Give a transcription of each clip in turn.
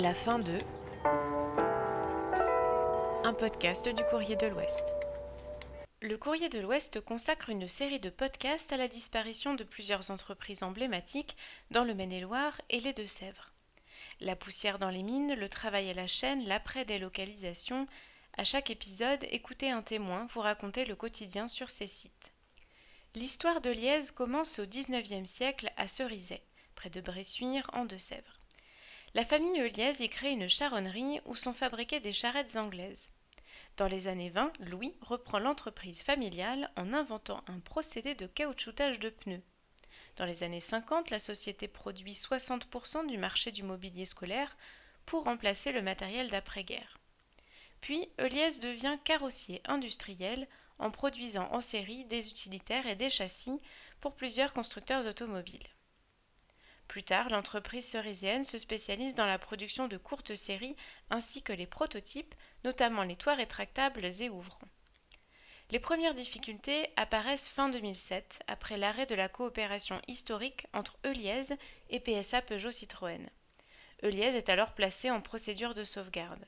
La fin de un podcast du Courrier de l'Ouest. Le Courrier de l'Ouest consacre une série de podcasts à la disparition de plusieurs entreprises emblématiques dans le Maine-et-Loire et les Deux-Sèvres. La poussière dans les mines, le travail à la chaîne, l'après-délocalisation. À chaque épisode, écoutez un témoin vous raconter le quotidien sur ces sites. L'histoire de Liège commence au XIXe siècle à Cerizay, près de Bressuire, en Deux-Sèvres. La famille Euliez y crée une charronnerie où sont fabriquées des charrettes anglaises. Dans les années 20, Louis reprend l'entreprise familiale en inventant un procédé de caoutchoutage de pneus. Dans les années 50, la société produit 60% du marché du mobilier scolaire pour remplacer le matériel d'après-guerre. Puis, Euliez devient carrossier industriel en produisant en série des utilitaires et des châssis pour plusieurs constructeurs automobiles. Plus tard, l'entreprise cerisienne se spécialise dans la production de courtes séries ainsi que les prototypes, notamment les toits rétractables et ouvrants. Les premières difficultés apparaissent fin 2007, après l'arrêt de la coopération historique entre Euliez et PSA Peugeot Citroën. Euliez est alors placé en procédure de sauvegarde.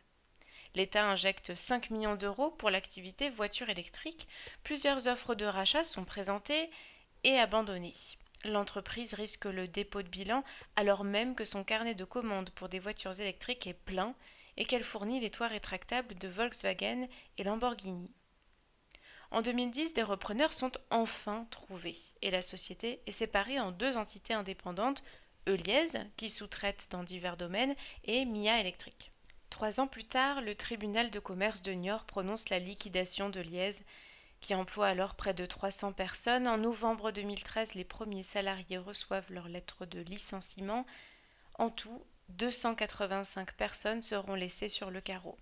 L'État injecte 5 millions d'euros pour l'activité voiture électrique, plusieurs offres de rachat sont présentées et abandonnées. L'entreprise risque le dépôt de bilan alors même que son carnet de commandes pour des voitures électriques est plein et qu'elle fournit les toits rétractables de Volkswagen et Lamborghini. En 2010, des repreneurs sont enfin trouvés et la société est séparée en deux entités indépendantes, Euliez, qui sous-traite dans divers domaines, et Mia Électrique. Trois ans plus tard, le tribunal de commerce de Niort prononce la liquidation de Liège qui emploie alors près de 300 personnes. En novembre 2013, les premiers salariés reçoivent leur lettre de licenciement. En tout, 285 personnes seront laissées sur le carreau.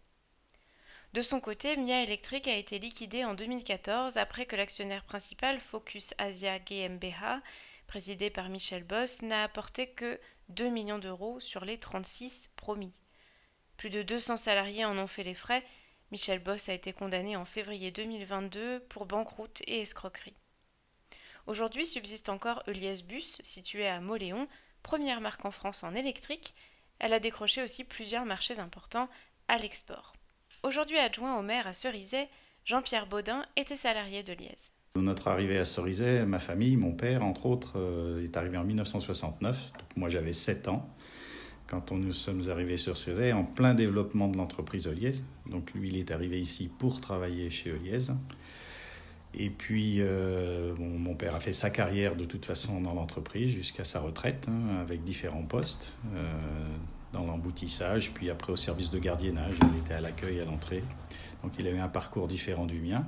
De son côté, Mia Electric a été liquidée en 2014 après que l'actionnaire principal Focus Asia GmbH, présidé par Michel Boss, n'a apporté que 2 millions d'euros sur les 36 promis. Plus de 200 salariés en ont fait les frais Michel Boss a été condamné en février 2022 pour banqueroute et escroquerie. Aujourd'hui subsiste encore Euliès Bus, située à Moléon, première marque en France en électrique. Elle a décroché aussi plusieurs marchés importants à l'export. Aujourd'hui adjoint au maire à Cerizay, Jean-Pierre Baudin était salarié de Liège. Notre arrivée à Cerizay, ma famille, mon père entre autres, euh, est arrivé en 1969. moi j'avais 7 ans quand nous sommes arrivés sur Cézanne, en plein développement de l'entreprise Oliez. Donc lui, il est arrivé ici pour travailler chez Oliez. Et puis, euh, mon père a fait sa carrière de toute façon dans l'entreprise jusqu'à sa retraite, hein, avec différents postes, euh, dans l'emboutissage, puis après au service de gardiennage. Il était à l'accueil à l'entrée. Donc il avait un parcours différent du mien.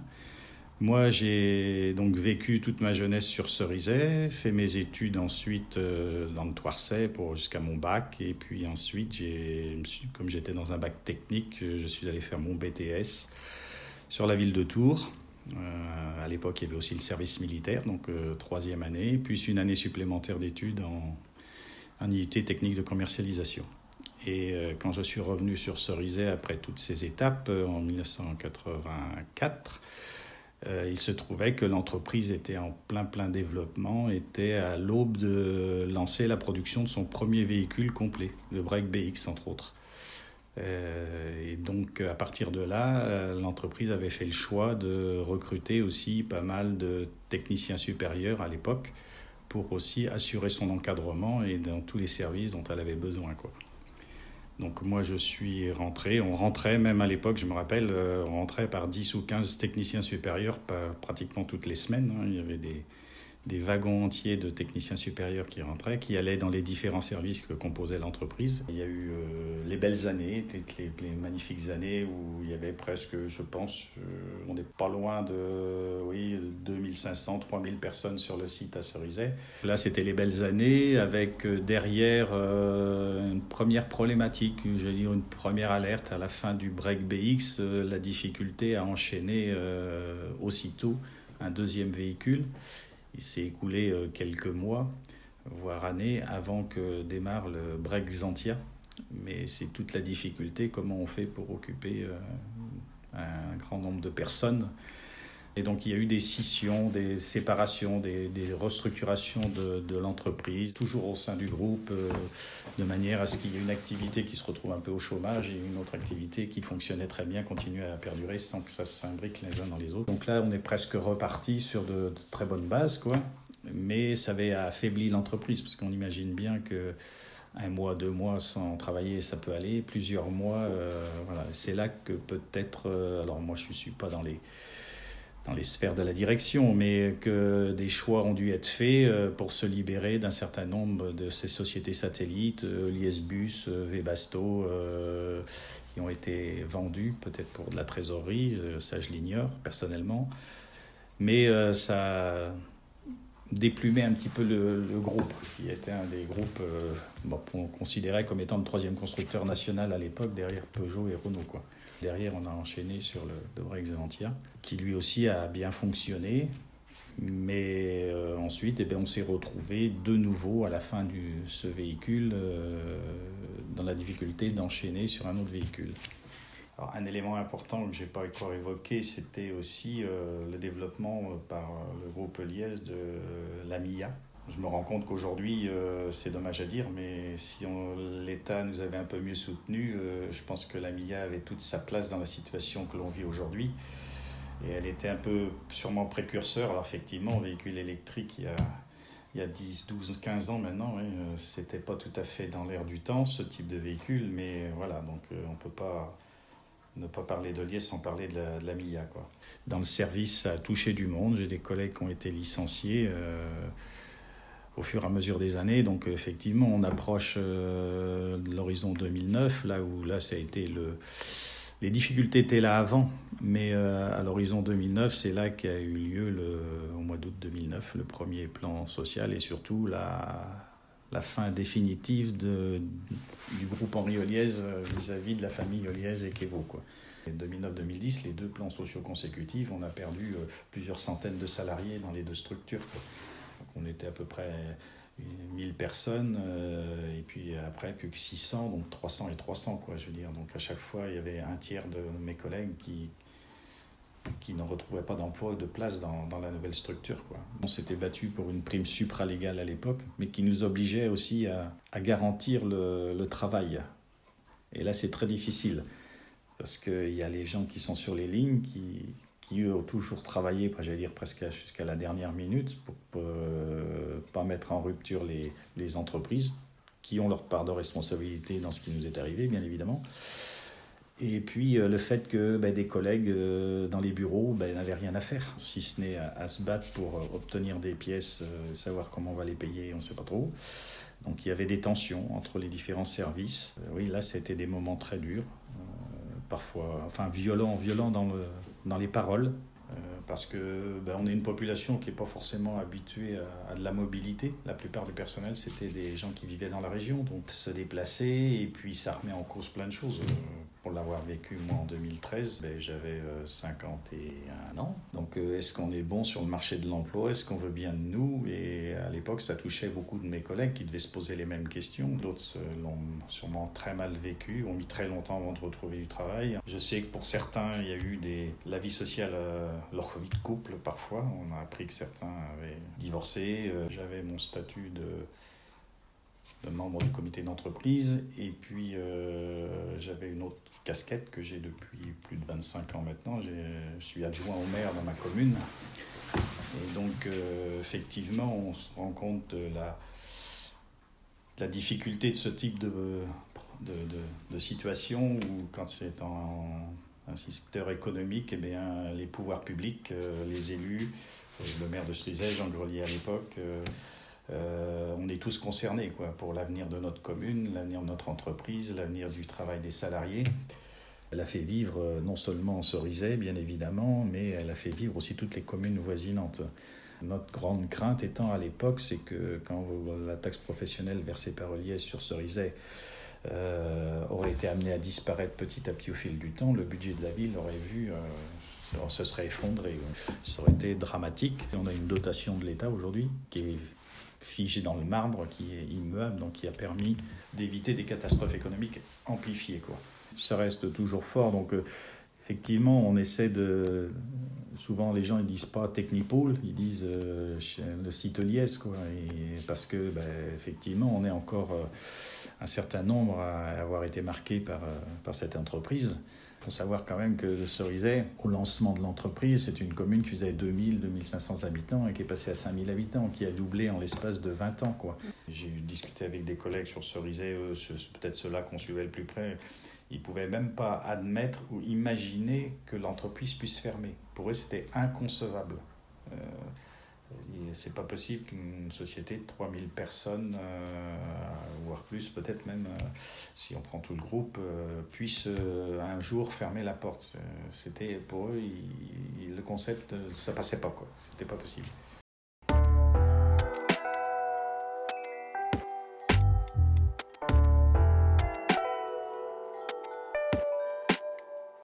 Moi, j'ai donc vécu toute ma jeunesse sur Cerizay, fait mes études ensuite euh, dans le pour jusqu'à mon bac, et puis ensuite, comme j'étais dans un bac technique, je suis allé faire mon BTS sur la ville de Tours. Euh, à l'époque, il y avait aussi le service militaire, donc euh, troisième année, puis une année supplémentaire d'études en, en IUT technique de commercialisation. Et quand je suis revenu sur Cerizay après toutes ces étapes en 1984, euh, il se trouvait que l'entreprise était en plein plein développement, était à l'aube de lancer la production de son premier véhicule complet, le Break BX entre autres. Euh, et donc à partir de là, euh, l'entreprise avait fait le choix de recruter aussi pas mal de techniciens supérieurs à l'époque pour aussi assurer son encadrement et dans tous les services dont elle avait besoin. Quoi. Donc moi je suis rentré, on rentrait même à l'époque, je me rappelle, euh, on rentrait par 10 ou 15 techniciens supérieurs pratiquement toutes les semaines. Hein. Il y avait des, des wagons entiers de techniciens supérieurs qui rentraient, qui allaient dans les différents services que composait l'entreprise. Il y a eu euh, les belles années, les, magnifiques années où il y avait presque, je pense, euh, on n'est pas loin de oui, 2500, 3000 personnes sur le site à Cerizay. Là, c'était les belles années avec euh, derrière une première problématique, veux dire une première alerte à la fin du break BX, la difficulté à enchaîner aussitôt un deuxième véhicule. Il s'est écoulé euh, quelques mois, voire années, avant que démarre le break Xantia. Mais c'est toute la difficulté, comment on fait pour occuper euh, un grand nombre de personnes Et donc il y a eu des scissions, des séparations, des, restructurations de, l'entreprise, toujours au sein du groupe, euh, de manière à ce qu'il y ait une activité qui se retrouve un peu au chômage et une autre activité qui fonctionnait très bien continuer à perdurer sans que ça s'imbrique les uns dans les autres. Donc là, on est presque reparti sur de, très bonnes bases, quoi. Mais ça avait affaibli l'entreprise, parce qu'on imagine bien que un mois, deux mois sans travailler, ça peut aller. Plusieurs mois, euh, voilà. C'est là que peut-être, euh, alors moi je ne suis pas dans les dans les sphères de la direction, mais que des choix ont dû être faits euh, pour se libérer d'un certain nombre de ces sociétés satellites, euh, Liesbus, euh, Webasto, qui ont été vendus peut-être pour de la trésorerie, ça je l'ignore personnellement, mais ça déplumait un petit peu le, groupe, qui était un des groupes qu'on considérait comme étant le troisième constructeur national à l'époque derrière Peugeot et Renault. Quoi. Derrière, on a enchaîné sur le Debre Xavantia, qui lui aussi a bien fonctionné. Mais euh, ensuite, eh bien, on s'est retrouvé de nouveau à la fin de ce véhicule euh, dans la difficulté d'enchaîner sur un autre véhicule. Un élément important que je n'ai pas encore évoqué, c'était aussi euh, le développement par le groupe Liès de l'AMIA, je me rends compte qu'aujourd'hui, euh, c'est dommage à dire, mais si l'État nous avait un peu mieux soutenus, euh, je pense que la MIA avait toute sa place dans la situation que l'on vit aujourd'hui. Et elle était un peu sûrement précurseur. Alors effectivement, véhicule électrique, il y a, il y a 10, 12, 15 ans maintenant, ce euh, c'était pas tout à fait dans l'air du temps, ce type de véhicule. Mais voilà, donc on peut pas ne pas parler de Liès sans parler de la, de la MIA. Quoi. Dans le service, ça a touché du monde. J'ai des collègues qui ont été licenciés au fur et à mesure des années. Donc effectivement, on approche euh, l'horizon 2009, là où là, ça a été le... Les difficultés étaient là avant, mais euh, à l'horizon 2009, c'est là qu'a eu lieu, le, au mois d'août 2009, le premier plan social et surtout la, la fin définitive de, du groupe Henri Oliez euh, vis-à-vis de la famille Oliez et Kevo. Quoi. 2009-2010, les deux plans sociaux consécutifs, on a perdu plusieurs centaines de salariés dans les deux structures on était à peu près 1000 personnes, euh, et puis après plus que 600, donc 300 et 300, quoi, je veux dire. Donc à chaque fois, il y avait un tiers de mes collègues qui, qui ne retrouvaient pas d'emploi ou de place dans, dans, la nouvelle structure. Quoi. On s'était battu pour une prime supralégale à l'époque, mais qui nous obligeait aussi à, à garantir le, le, travail. Et là, c'est très difficile, parce qu'il y a les gens qui sont sur les lignes qui, qui eux ont toujours travaillé, j'allais dire presque jusqu'à la dernière minute, pour ne euh, pas mettre en rupture les, les, entreprises, qui ont leur part de responsabilité dans ce qui nous est arrivé, bien évidemment. Et puis euh, le fait que ben, des collègues euh, dans les bureaux ben, n'avaient rien à faire, si ce n'est à, se battre pour obtenir des pièces, savoir comment on va les payer, on ne sait pas trop. Donc il y avait des tensions entre les différents services. oui, là, c'était des moments très durs, parfois, enfin violents, violents dans le, dans les paroles, euh, parce que ben, on est une population qui n'est pas forcément habituée à, de la mobilité. La plupart du personnel, c'était des gens qui vivaient dans la région, donc se déplacer, et puis ça remet en cause plein de choses. Euh, pour l'avoir vécu, moi, en 2013, ben, j'avais 51 euh, ans. Donc, est-ce qu'on est bon sur le marché de l'emploi? Est-ce qu'on veut bien de nous? Et à l'époque, ça touchait beaucoup de mes collègues qui devaient se poser les mêmes questions. D'autres l'ont sûrement très mal vécu, ont mis très longtemps avant de retrouver du travail. Je sais que pour certains, il y a eu. La vie sociale, leur vie de couple, parfois. On a appris que certains avaient divorcé. J'avais mon statut de de membre du comité d'entreprise. Et puis, euh, j'avais une autre casquette que j'ai depuis plus de 25 ans maintenant. Je suis adjoint au maire dans ma commune. Et donc, euh, effectivement, on se rend compte de la, difficulté de ce type de, de, de, situation où, quand c'est en un secteur économique, eh bien, les pouvoirs publics, euh, les élus, le maire de Cerizay, Jean Grelier à l'époque, euh, on est tous concernés quoi, pour l'avenir de notre commune, l'avenir de notre entreprise, l'avenir du travail des salariés. Elle a fait vivre euh, non seulement Cerizay, bien évidemment, mais elle a fait vivre aussi toutes les communes voisinantes. Notre grande crainte étant à l'époque, c'est que quand la taxe professionnelle versée par Eliès sur Cerizay euh, aurait été amenée à disparaître petit à petit au fil du temps, le budget de la ville aurait vu, se serait effondré. Ça aurait été dramatique. On a une dotation de l'État aujourd'hui qui est figé dans le marbre, qui est immuable, donc qui a permis d'éviter des catastrophes économiques amplifiées. Quoi. Ça reste toujours fort, donc euh, effectivement, on essaie de. Souvent, les gens ils disent pas Technipole, ils disent euh, le site Liès, quoi. Parce que, ben, effectivement, on est encore euh, un certain nombre à avoir été marqués par, par cette entreprise. Il faut savoir quand même que Cerizay, au lancement de l'entreprise, c'est une commune qui faisait 2000-2500 habitants et qui est passée à 5000 habitants, qui a doublé en l'espace de 20 ans. Quoi. J'ai discuté avec des collègues sur Cerizay, peut-être ceux-là qu'on suivait le plus près. Ils ne pouvaient même pas admettre ou imaginer que l'entreprise puisse fermer. Pour eux, c'était inconcevable. Euh, c'est pas possible qu'une société de 3000 personnes, euh, voire plus, peut-être même, euh, si on prend tout le groupe, euh, puisse un jour fermer la porte. C'était pour eux, le concept, ça passait pas, quoi. C'était pas possible.